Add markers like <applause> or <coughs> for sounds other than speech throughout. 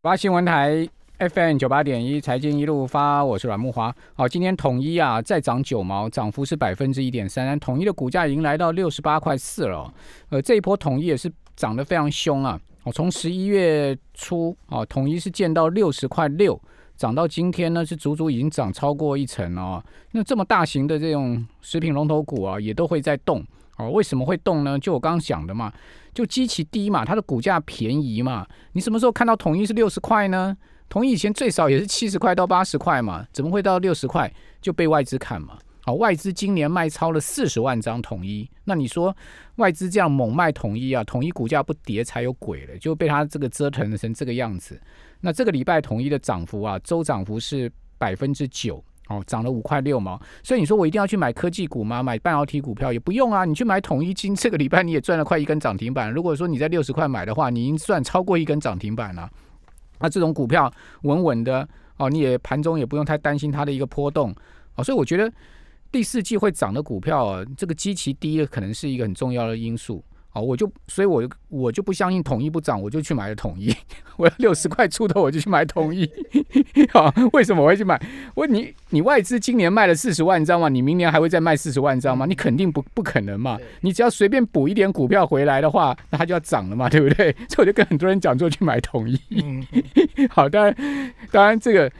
八新闻台 FM 九八点一，财经一路发，我是阮木华。好，今天统一啊再涨九毛，涨幅是百分之一点三三。统一的股价已经来到六十八块四了。呃，这一波统一也是涨得非常凶啊。哦，从十一月初啊，统一是见到六十块六，涨到今天呢是足足已经涨超过一成哦。那这么大型的这种食品龙头股啊，也都会在动。哦，为什么会动呢？就我刚刚讲的嘛，就基期低嘛，它的股价便宜嘛。你什么时候看到统一是六十块呢？统一以前最少也是七十块到八十块嘛，怎么会到六十块就被外资砍嘛？好，外资今年卖超了四十万张统一，那你说外资这样猛卖统一啊，统一股价不跌才有鬼了，就被他这个折腾成这个样子。那这个礼拜统一的涨幅啊，周涨幅是百分之九。哦，涨了五块六毛，所以你说我一定要去买科技股吗？买半导体股票也不用啊，你去买统一金，这个礼拜你也赚了快一根涨停板。如果说你在六十块买的话，你已经赚超过一根涨停板了。那这种股票稳稳的哦，你也盘中也不用太担心它的一个波动哦，所以我觉得第四季会涨的股票啊，这个基期低的可能是一个很重要的因素。我就，所以我我就不相信统一不涨，我就去买了统一。我要六十块出头，我就去买统一。<laughs> 好，为什么我会去买？我你你外资今年卖了四十万张嘛，你明年还会再卖四十万张吗？你肯定不不可能嘛。你只要随便补一点股票回来的话，那它就要涨了嘛，对不对？<laughs> 所以我就跟很多人讲，说去买统一。<laughs> 好，当然当然这个。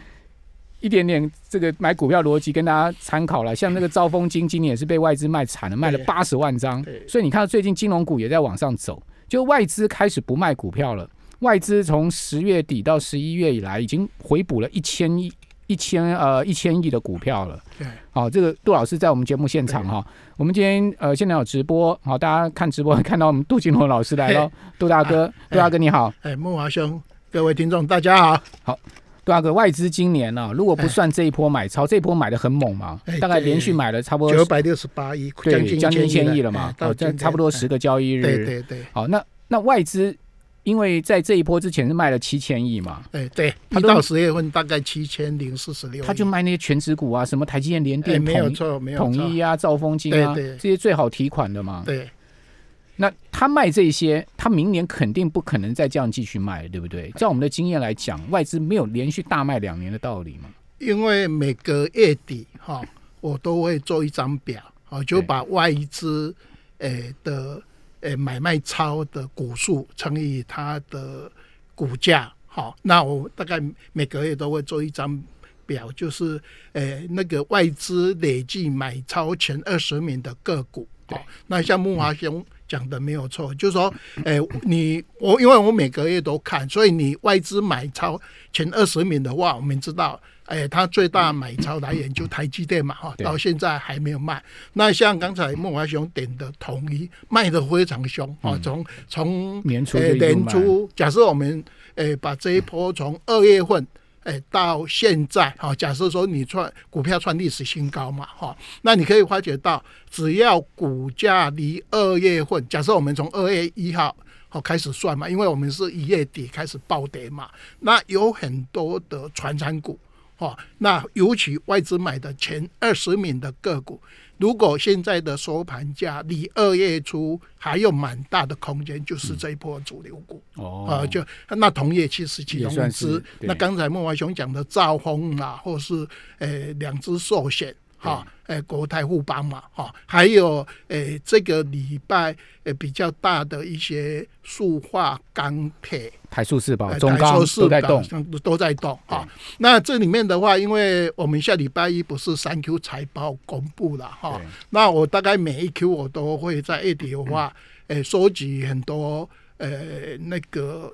一点点这个买股票逻辑跟大家参考了，像那个兆丰金今年也是被外资卖惨了，卖了八十万张，所以你看到最近金融股也在往上走，就外资开始不卖股票了。外资从十月底到十一月以来，已经回补了一千亿、一千呃一千亿的股票了。对，好，这个杜老师在我们节目现场哈，我们今天呃现在有直播，好，大家看直播看到我们杜金龙老师来了，<laughs> 杜大哥，杜大哥你好，哎，孟华兄，各位听众大家好，好。大哥，外资今年呢，如果不算这一波买超，这一波买的很猛嘛，大概连续买了差不多九百六十八亿，将近将近一千亿了嘛，哦，这差不多十个交易日。对对对。好，那那外资因为在这一波之前是卖了七千亿嘛，哎对，他到十月份大概七千零四十六，他就卖那些全职股啊，什么台积电、联电、没有错，没有统一啊、兆丰金啊，这些最好提款的嘛。对。那他卖这些，他明年肯定不可能再这样继续卖，对不对？照我们的经验来讲，外资没有连续大卖两年的道理嘛。因为每个月底哈，我都会做一张表，啊，就把外资诶的诶买卖超的股数乘以它的股价，好，那我大概每个月都会做一张表，就是诶那个外资累计买超前二十名的个股，好，那像木华兄。讲的没有错，就是说，哎，你我因为我每个月都看，所以你外资买超前二十名的话，我们知道，哎，它最大买超来源就台积电嘛，哈，到现在还没有卖。那像刚才孟华雄点的统一卖的非常凶啊，从从年初年初，假设我们哎把这一波从二月份。哎，到现在哈，假设说你创股票创历史新高嘛哈，那你可以发觉到，只要股价离二月份，假设我们从二月一号好开始算嘛，因为我们是一月底开始暴跌嘛，那有很多的传产股哈，那尤其外资买的前二十名的个股。如果现在的收盘价离二月初还有蛮大的空间，就是这一波主流股哦，啊，就那同业其实其中一支，那刚才孟华雄讲的兆丰啊，或是诶两只寿险。哈，诶，国泰互邦嘛，哈，还有诶，这个礼拜诶比较大的一些塑化钢铁，台塑四宝、中钢都在动，都在动啊。那这里面的话，因为我们下礼拜一不是三 Q 财报公布了哈，那我大概每一 Q 我都会在月底的话，诶，收集很多呃那个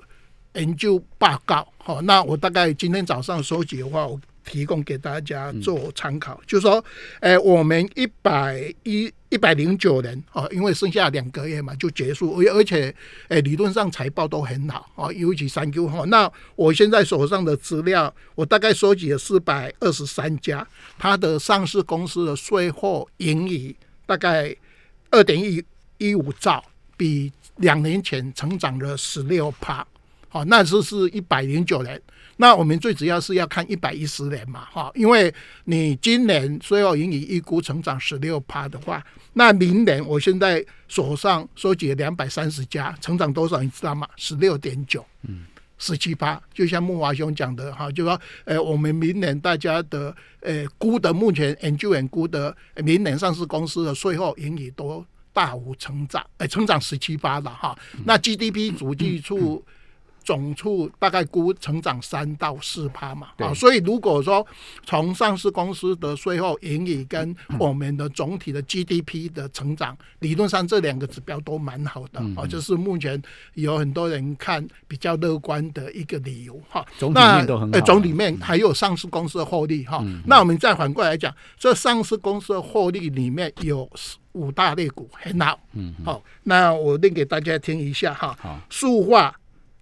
研究报告，好，那我大概今天早上收集的话，我。提供给大家做参考，就是说，诶，我们一百一一百零九人哦，因为剩下两个月嘛就结束，而而且，诶，理论上财报都很好哦，尤其三 Q 哈。那我现在手上的资料，我大概收集了四百二十三家，它的上市公司的税后盈余大概二点一一五兆，比两年前成长了十六帕，好，那时是一百零九年。那我们最主要是要看一百一十年嘛，哈，因为你今年税后盈余预估成长十六趴的话，那明年我现在手上收集两百三十家，成长多少你知道吗？十六点九，嗯，十七趴，就像木华兄讲的哈，就说呃，我们明年大家的呃估的目前研究员估的明年上市公司的税后盈余都大幅成长，哎，成长十七趴了哈。那 GDP 主计处。总处大概估成长三到四趴嘛，啊，所以如果说从上市公司的税后盈余跟我们的总体的 GDP 的成长，理论上这两个指标都蛮好的啊，就是目前有很多人看比较乐观的一个理由哈。总体面都很好。总里面还有上市公司的获利哈。那我们再反过来讲，这上市公司的获利里面有五大类股很好。嗯。好，那我念给大家听一下哈。好。塑化。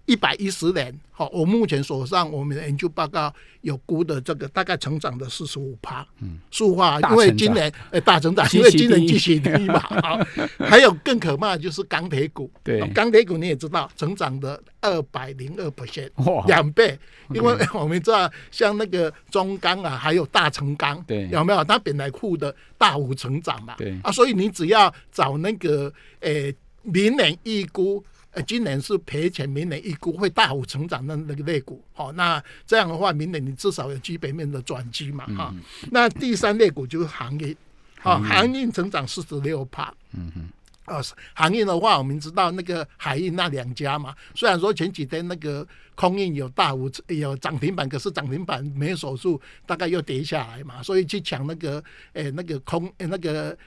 一百一十年，好，我目前手上我们的研究报告有估的这个大概成长的四十五趴，嗯，塑化因为今年呃大成长，因为今年继续低嘛，好，还有更可怕的就是钢铁股，对，钢铁股你也知道，成长的二百零二 percent，两倍，因为 <laughs> 我们知道像那个中钢啊，还有大成钢，对，有没有？它本来库的大幅成长嘛，对，啊，所以你只要找那个呃明年预估。呃，今年是赔钱，明年预估会大幅成长的那个类股，好，那这样的话，明年你至少有基本面的转机嘛，哈。那第三类股就是行业，好，行业成长四十六帕，嗯哼。啊，航运的话，我们知道那个海运那两家嘛，虽然说前几天那个空运有大幅有涨停板，可是涨停板没守住，大概又跌下来嘛，所以去抢那个诶那个空那个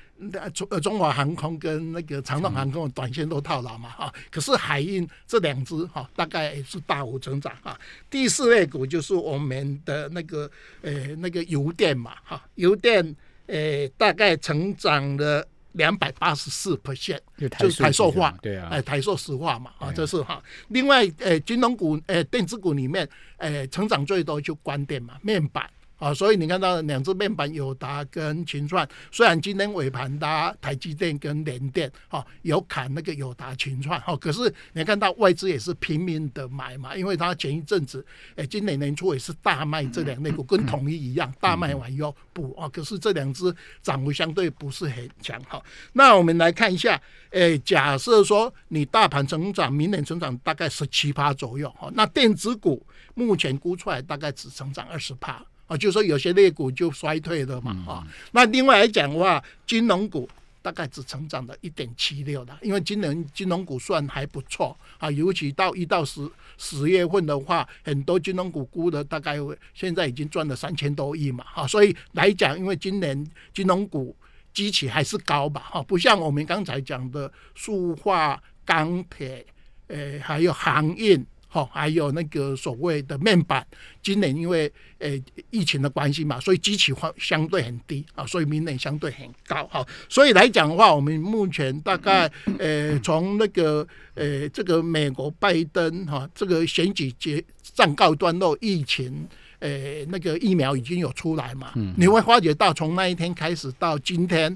中呃中华航空跟那个长荣航空短线都套牢嘛哈，可是海运这两只哈大概是大幅成长啊。第四类股就是我们的那个诶那个油电嘛哈，油电诶大概成长了。两百八十四 percent，就是台塑化，对啊，哎，台塑石化嘛，啊，这是哈。另外，呃，金融股，呃，电子股里面，呃，成长最多就关电嘛，面板。啊，所以你看到两只面板友达跟群创，虽然今天尾盘拉台积电跟联电，哈，有砍那个友达群创，哈，可是你看到外资也是拼命的买嘛，因为它前一阵子，哎，今年年初也是大卖这两类股，跟统一一样，大卖完又补啊，可是这两只涨幅相对不是很强，哈。那我们来看一下，哎，假设说你大盘成长，明年成长大概十七趴左右，哈，那电子股目前估出来大概只成长二十趴。啊，就是说有些类股就衰退了嘛，啊，那另外来讲的话，金融股大概只成长了一点七六的，因为今年金融股算还不错啊，尤其到一到十十月份的话，很多金融股估的大概现在已经赚了三千多亿嘛，哈，所以来讲，因为今年金融股基期还是高吧，哈，不像我们刚才讲的塑化、钢铁，呃，还有航运。哦，还有那个所谓的面板，今年因为呃疫情的关系嘛，所以机器化相对很低啊，所以明年相对很高哈。所以来讲的话，我们目前大概呃从那个呃这个美国拜登哈这个选举结暂告段落，疫情呃那个疫苗已经有出来嘛，你会发觉到从那一天开始到今天，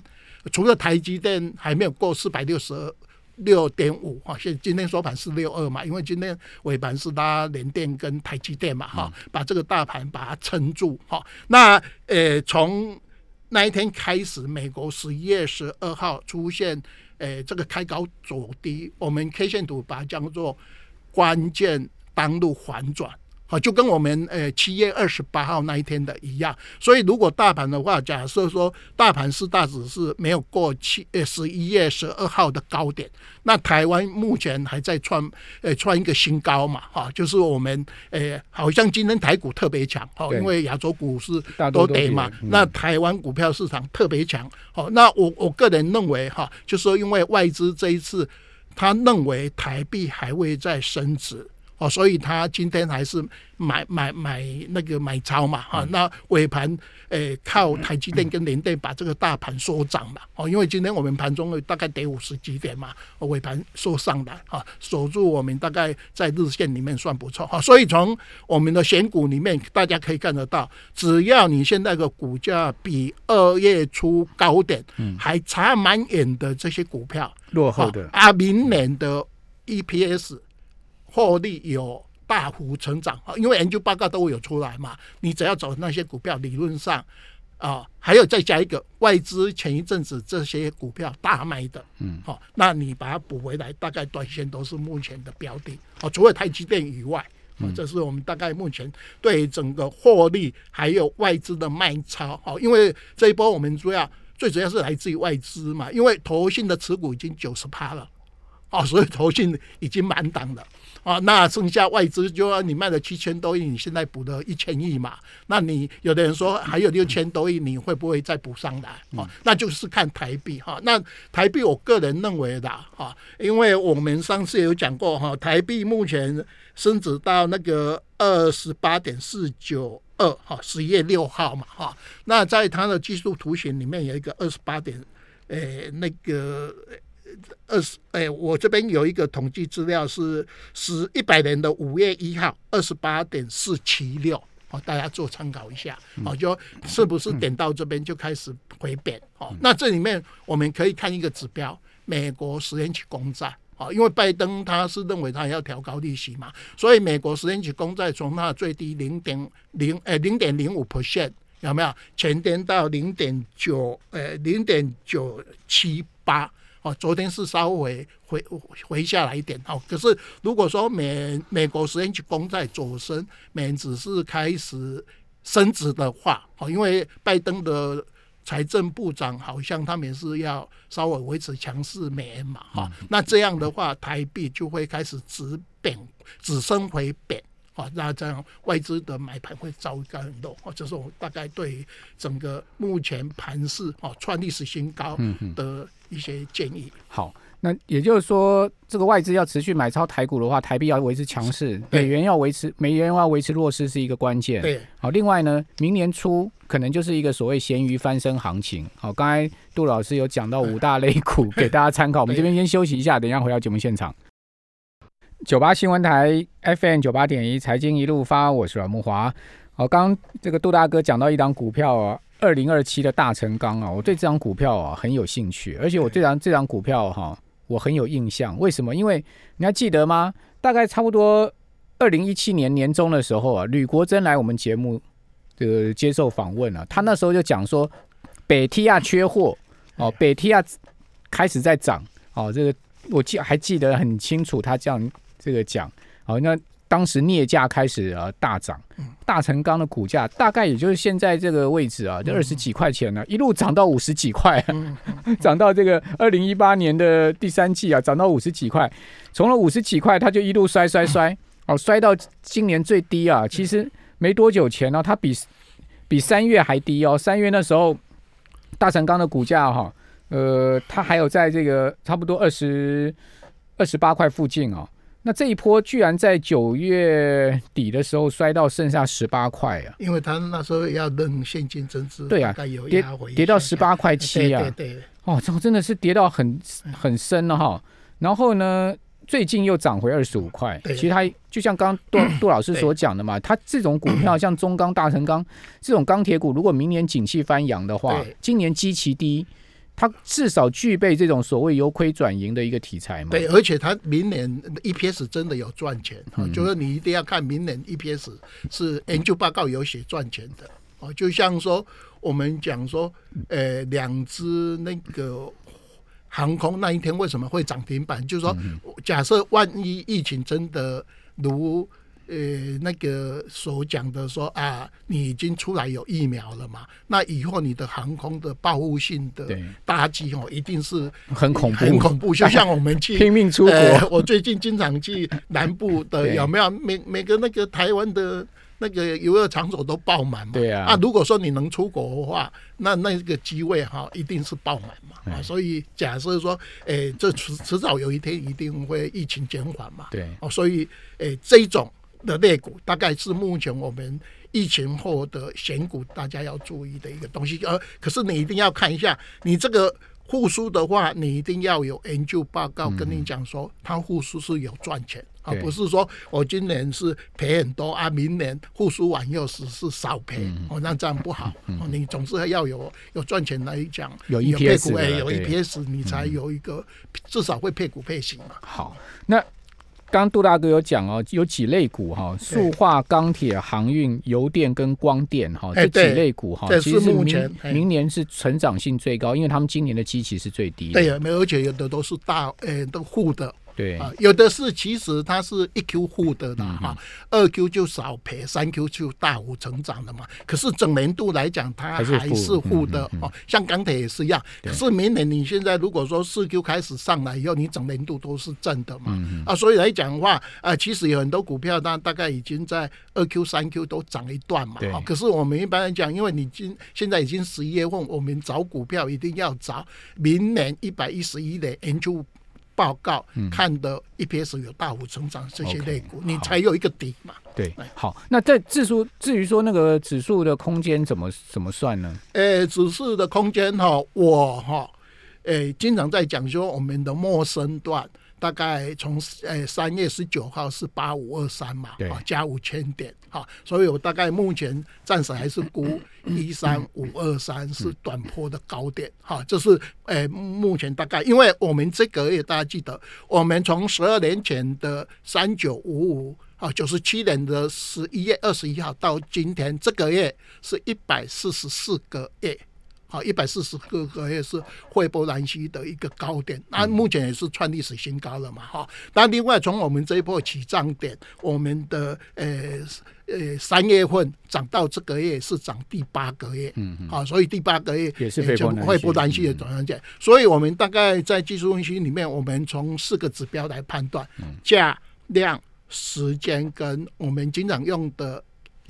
除了台积电还没有过四百六十二。六点五哈，现今天收盘是六二嘛，因为今天尾盘是拉联电跟台积电嘛哈，把这个大盘把它撑住哈。那呃，从那一天开始，美国十一月十二号出现呃这个开高走低，我们 K 线图把它叫做关键当路反转。好，就跟我们呃七月二十八号那一天的一样，所以如果大盘的话，假设说大盘是大指是没有过七呃十一月十二号的高点，那台湾目前还在创呃创一个新高嘛，哈，就是我们呃好像今天台股特别强，哈，因为亚洲股市都跌嘛，那台湾股票市场特别强，好，那我我个人认为哈，就是说因为外资这一次他认为台币还会再升值。哦，所以他今天还是买买买那个买超嘛，哈，那尾盘诶靠台积电跟联电把这个大盘收涨嘛，哦，因为今天我们盘中大概跌五十几点嘛，尾盘收上来，哈，守住我们大概在日线里面算不错，哈，所以从我们的选股里面大家可以看得到，只要你现在的股价比二月初高点还差蛮远的这些股票，落后的。啊，明年的 EPS。获利有大幅成长啊，因为研究报告都会有出来嘛。你只要找那些股票，理论上啊，还有再加一个外资前一阵子这些股票大卖的，嗯，好，那你把它补回来，大概短线都是目前的标的哦，除了台积电以外。这是我们大概目前对整个获利还有外资的卖超，哦，因为这一波我们主要最主要是来自于外资嘛，因为投信的持股已经九十趴了，哦，所以投信已经满档了。啊，那剩下外资就要你卖了七千多亿，你现在补了一千亿嘛？那你有的人说还有六千多亿，你会不会再补上来？啊，那就是看台币哈。那台币我个人认为的哈，因为我们上次有讲过哈，台币目前升值到那个二十八点四九二哈，十月六号嘛哈。那在它的技术图形里面有一个二十八点，诶，那个。二十哎，我这边有一个统计资料是十一百年的五月一号二十八点四七六，哦，大家做参考一下，哦，就是不是点到这边就开始回贬，哦，那这里面我们可以看一个指标，美国十年期公债，哦，因为拜登他是认为他要调高利息嘛，所以美国十年期公债从它最低零点零哎零点零五 percent 有没有前天到零点九呃零点九七八。哦，昨天是稍微回回下来一点哦。可是如果说美美国十年期公债走升，美元只是开始升值的话，哦，因为拜登的财政部长好像他们是要稍微维持强势美元嘛，哈，那这样的话台币就会开始止贬，止升回贬，哦，那这样外资的买盘会糟糕很多，啊，这是我大概对整个目前盘势啊创历史新高的。一些建议。好，那也就是说，这个外资要持续买超台股的话，台币要维持强势，美元要维持美元要维持弱势是一个关键。对，好，另外呢，明年初可能就是一个所谓咸鱼翻身行情。好，刚才杜老师有讲到 <laughs> 五大类股给大家参考，我们这边先休息一下，等一下回到节目现场。九八新闻台 FM 九八点一财经一路发，我是阮木华。好，刚这个杜大哥讲到一档股票啊。二零二七的大成钢啊，我对这张股票啊很有兴趣，而且我这张这张股票哈，我很有印象。为什么？因为你还记得吗？大概差不多二零一七年年中的时候啊，吕国珍来我们节目这个接受访问啊，他那时候就讲说，北提亚缺货哦，北提亚开始在涨哦，这个我记还记得很清楚，他这样这个讲。好，那。当时镍价开始呃大涨，大成钢的股价大概也就是现在这个位置啊，就二十几块钱呢，一路涨到五十几块，<laughs> 涨到这个二零一八年的第三季啊，涨到五十几块，从了五十几块，它就一路摔摔摔，哦，摔到今年最低啊，其实没多久前呢，它比比三月还低哦，三月那时候大成钢的股价哈，呃，它还有在这个差不多二十二十八块附近哦。那这一波居然在九月底的时候摔到剩下十八块啊！因为他那时候要认现金增资，对啊，跌跌到十八块七啊！对对哦，这个真的是跌到很很深了哈。然后呢，最近又涨回二十五块。其实它就像刚杜 <coughs> 杜老师所讲的嘛，它这种股票像中钢、大成钢这种钢铁股，如果明年景气翻扬的话，今年基期低。它至少具备这种所谓由亏转盈的一个题材嘛？对，而且它明年 EPS 真的有赚钱，就是你一定要看明年 EPS 是研究报告有写赚钱的哦。就像说我们讲说，呃，两只那个航空那一天为什么会涨停板？就是说，假设万一疫情真的如。呃，那个所讲的说啊，你已经出来有疫苗了嘛？那以后你的航空的报复性的打击哦，一定是很恐怖，很恐怖。就像我们去拼命出国，我最近经常去南部的，<laughs> 有没有每每个那个台湾的那个游乐场所都爆满嘛？对啊。啊，如果说你能出国的话，那那个机位哈一定是爆满嘛。啊，所以假设说，哎，这迟迟早有一天一定会疫情减缓嘛。对。哦，所以哎，这种。的类股大概是目前我们疫情后的选股，大家要注意的一个东西。呃可是你一定要看一下，你这个复苏的话，你一定要有研究报告跟你讲说，它复苏是有赚钱，而不是说我今年是赔很多啊，明年复苏完又是是少赔，哦，那这样不好。哦，你总是要有有赚钱来讲，有有 EPS，你才有一个至少会配股配型嘛。好，那。刚杜大哥有讲哦，有几类股哈，塑化、钢铁、航运、油电跟光电哈，这几类股哈，其实明明年是成长性最高，因为他们今年的基期是最低。对啊，没而且有的都是大诶，都护的。对啊，有的是其实它是一 Q 负的啦哈，二 Q 就少赔，三 Q 就大幅成长的嘛。可是整年度来讲，它还是负的哦。像钢铁也是一样。可是明年你现在如果说四 Q 开始上来以后，你整年度都是正的嘛。啊，所以来讲的话，啊，其实有很多股票它大概已经在二 Q、三 Q 都涨一段嘛。啊，可是我们一般来讲，因为你今现在已经十一月份，我们找股票一定要找明年一百一十一的研究。报告看的 EPS 有大幅成长，这些类股你才有一个底嘛。对，好，那在指数至于说那个指数的空间怎么怎么算呢？呃，指数的空间哈，我哈，诶，经常在讲说我们的陌生段。大概从呃三月十九号是八五二三嘛，啊加五千点，哈，所以我大概目前暂时还是估 <coughs> 一三五二三是短波的高点，哈，这是呃目前大概，因为我们这个月大家记得，我们从十二年前的三九五五啊九十七年的十一月二十一号到今天这个月是一百四十四个月。好，一百四十个个月是惠波兰西的一个高点，那目前也是创历史新高了嘛？哈，那另外从我们这一波起涨点，我们的呃呃三月份涨到这个月是涨第八个月，嗯嗯，好，所以第八个月也是惠波兰西的转向点，所以我们大概在技术分析里面，我们从四个指标来判断价、量、时间跟我们经常用的。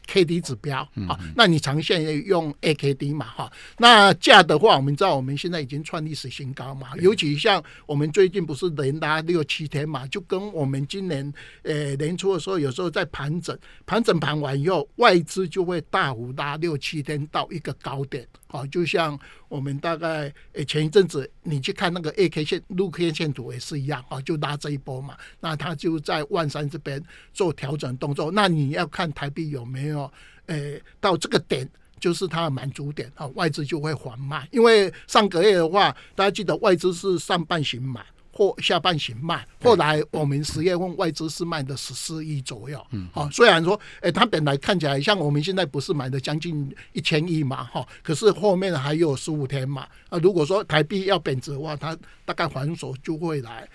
K D 指标啊，那你长线要用 A K D 嘛哈？那价的话，我们知道我们现在已经创历史新高嘛，尤其像我们最近不是连拉六七天嘛，就跟我们今年呃年初的时候，有时候在盘整，盘整盘完以后，外资就会大幅拉六七天到一个高点，好，就像我们大概诶前一阵子你去看那个 A K 线、路 K 线图也是一样啊，就拉这一波嘛，那它就在万山这边做调整动作，那你要看台币有没有。诶，到这个点就是它的满足点啊，外资就会缓慢。因为上个月的话，大家记得外资是上半行买或下半旬卖，后来我们十月份外资是卖的十四亿左右。嗯，好，虽然说，哎，它本来看起来像我们现在不是买的将近一千亿嘛，哈，可是后面还有十五天嘛。啊，如果说台币要贬值的话，它大概还手就会来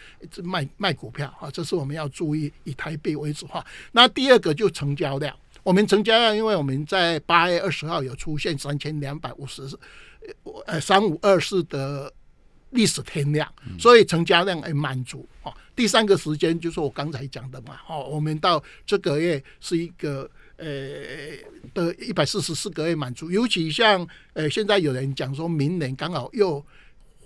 卖卖股票啊，这是我们要注意以台币为主哈。那第二个就成交量。我们成交量，因为我们在八月二十号有出现三千两百五十，呃，三五二四的历史天量，所以成交量也满足哦。第三个时间就是我刚才讲的嘛，哦，我们到这个月是一个呃的一百四十四个月满足，尤其像呃现在有人讲说明年刚好又。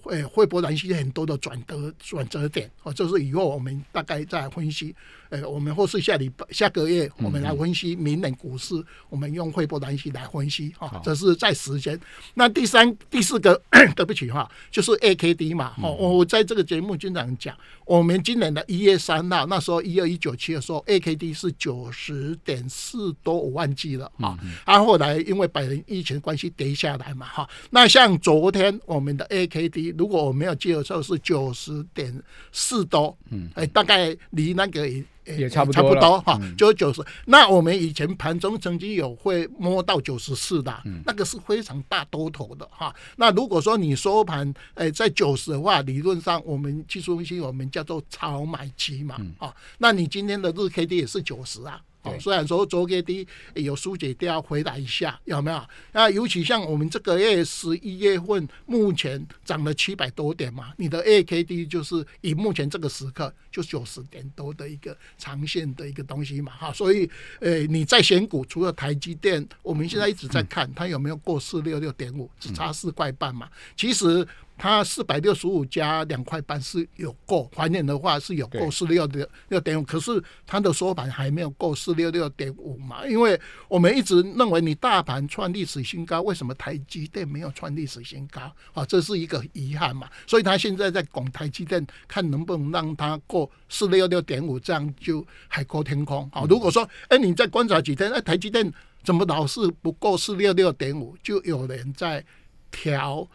会会波兰西很多的转折转折点哦，这是以后我们大概再分析。呃，我们或是下礼拜下个月我们来分析明年股市，我们用汇波兰西来分析哈，这是在时间。那第三第四个 <clears throat> 对不起哈，就是 A K D 嘛。哦，我在这个节目经常讲，我们今年的一月三号那时候一二一九七的时候，A K D 是九十点四多，我忘记了啊。啊，后来因为百人疫情关系跌下来嘛哈。那像昨天我们的 A K D。如果我没有记错，是九十点四多，嗯，哎，大概离那个也也差不多，差不多哈，就是九十。那我们以前盘中曾经有会摸到九十四的，那个是非常大多头的哈。那如果说你收盘哎在九十的话，理论上我们技术分析我们叫做超买期嘛，啊，那你今天的日 K D 也是九十啊。哦，虽然说昨天低有疏解掉回来一下，有没有？那尤其像我们这个月十一月份，目前涨了七百多点嘛，你的 A K D 就是以目前这个时刻就九十点多的一个长线的一个东西嘛，哈，所以呃，你在选股，除了台积电，我们现在一直在看它有没有过四六六点五，只差四块半嘛，其实。它四百六十五加两块半是有够，还原的话是有够四六六六点五，可是它的收盘还没有够四六六点五嘛？因为我们一直认为你大盘创历史新高，为什么台积电没有创历史新高？啊，这是一个遗憾嘛。所以他现在在拱台积电，看能不能让它过四六六点五，这样就海阔天空。好，如果说哎，你再观察几天，哎，台积电怎么老是不够四六六点五，就有人在调。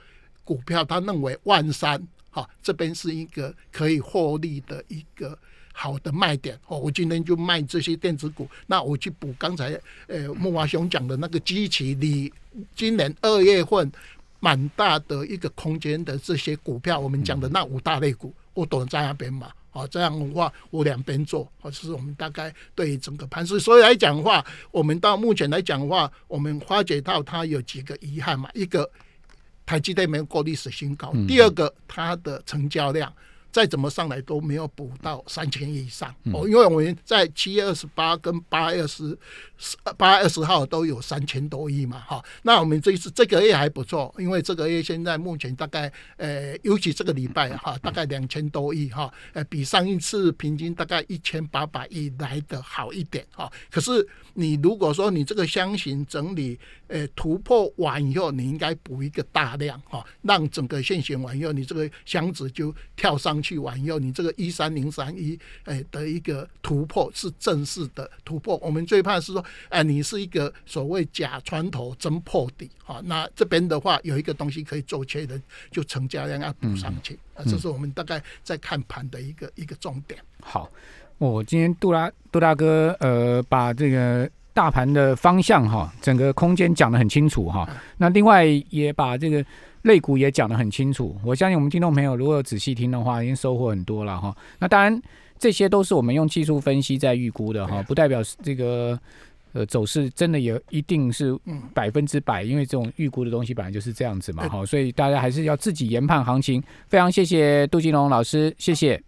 股票，他认为万三哈这边是一个可以获利的一个好的卖点哦。我今天就卖这些电子股，那我去补刚才呃木华雄讲的那个机器，你今年二月份蛮大的一个空间的这些股票，我们讲的那五大类股，我躲在那边嘛。哦，这样的话我两边做，或者是我们大概对整个盘势，所以来讲的话，我们到目前来讲的话，我们发觉到它有几个遗憾嘛，一个台积电没有过历史新高，第二个它的成交量。再怎么上来都没有补到三千亿以上哦，因为我们在七月二十八跟八月二十八月二十号都有三千多亿嘛，哈。那我们这一次这个月还不错，因为这个月现在目前大概呃，尤其这个礼拜哈，大概两千多亿哈，呃，比上一次平均大概一千八百亿来的好一点哈。可是你如果说你这个箱型整理呃突破完以后，你应该补一个大量哈，让整个线型完以后，你这个箱子就跳上。去完以后，你这个一三零三一，哎的一个突破是正式的突破。我们最怕是说，哎，你是一个所谓假穿头真破底啊。那这边的话有一个东西可以做确认，就成交量要补上去啊。这是我们大概在看盘的一个一个重点。好，我今天杜拉杜大哥呃，把这个大盘的方向哈，整个空间讲得很清楚哈。那另外也把这个。肋骨也讲得很清楚，我相信我们听众朋友如果仔细听的话，已经收获很多了哈。那当然，这些都是我们用技术分析在预估的哈，不代表这个呃走势真的也一定是百分之百，因为这种预估的东西本来就是这样子嘛哈，所以大家还是要自己研判行情。非常谢谢杜金龙老师，谢谢。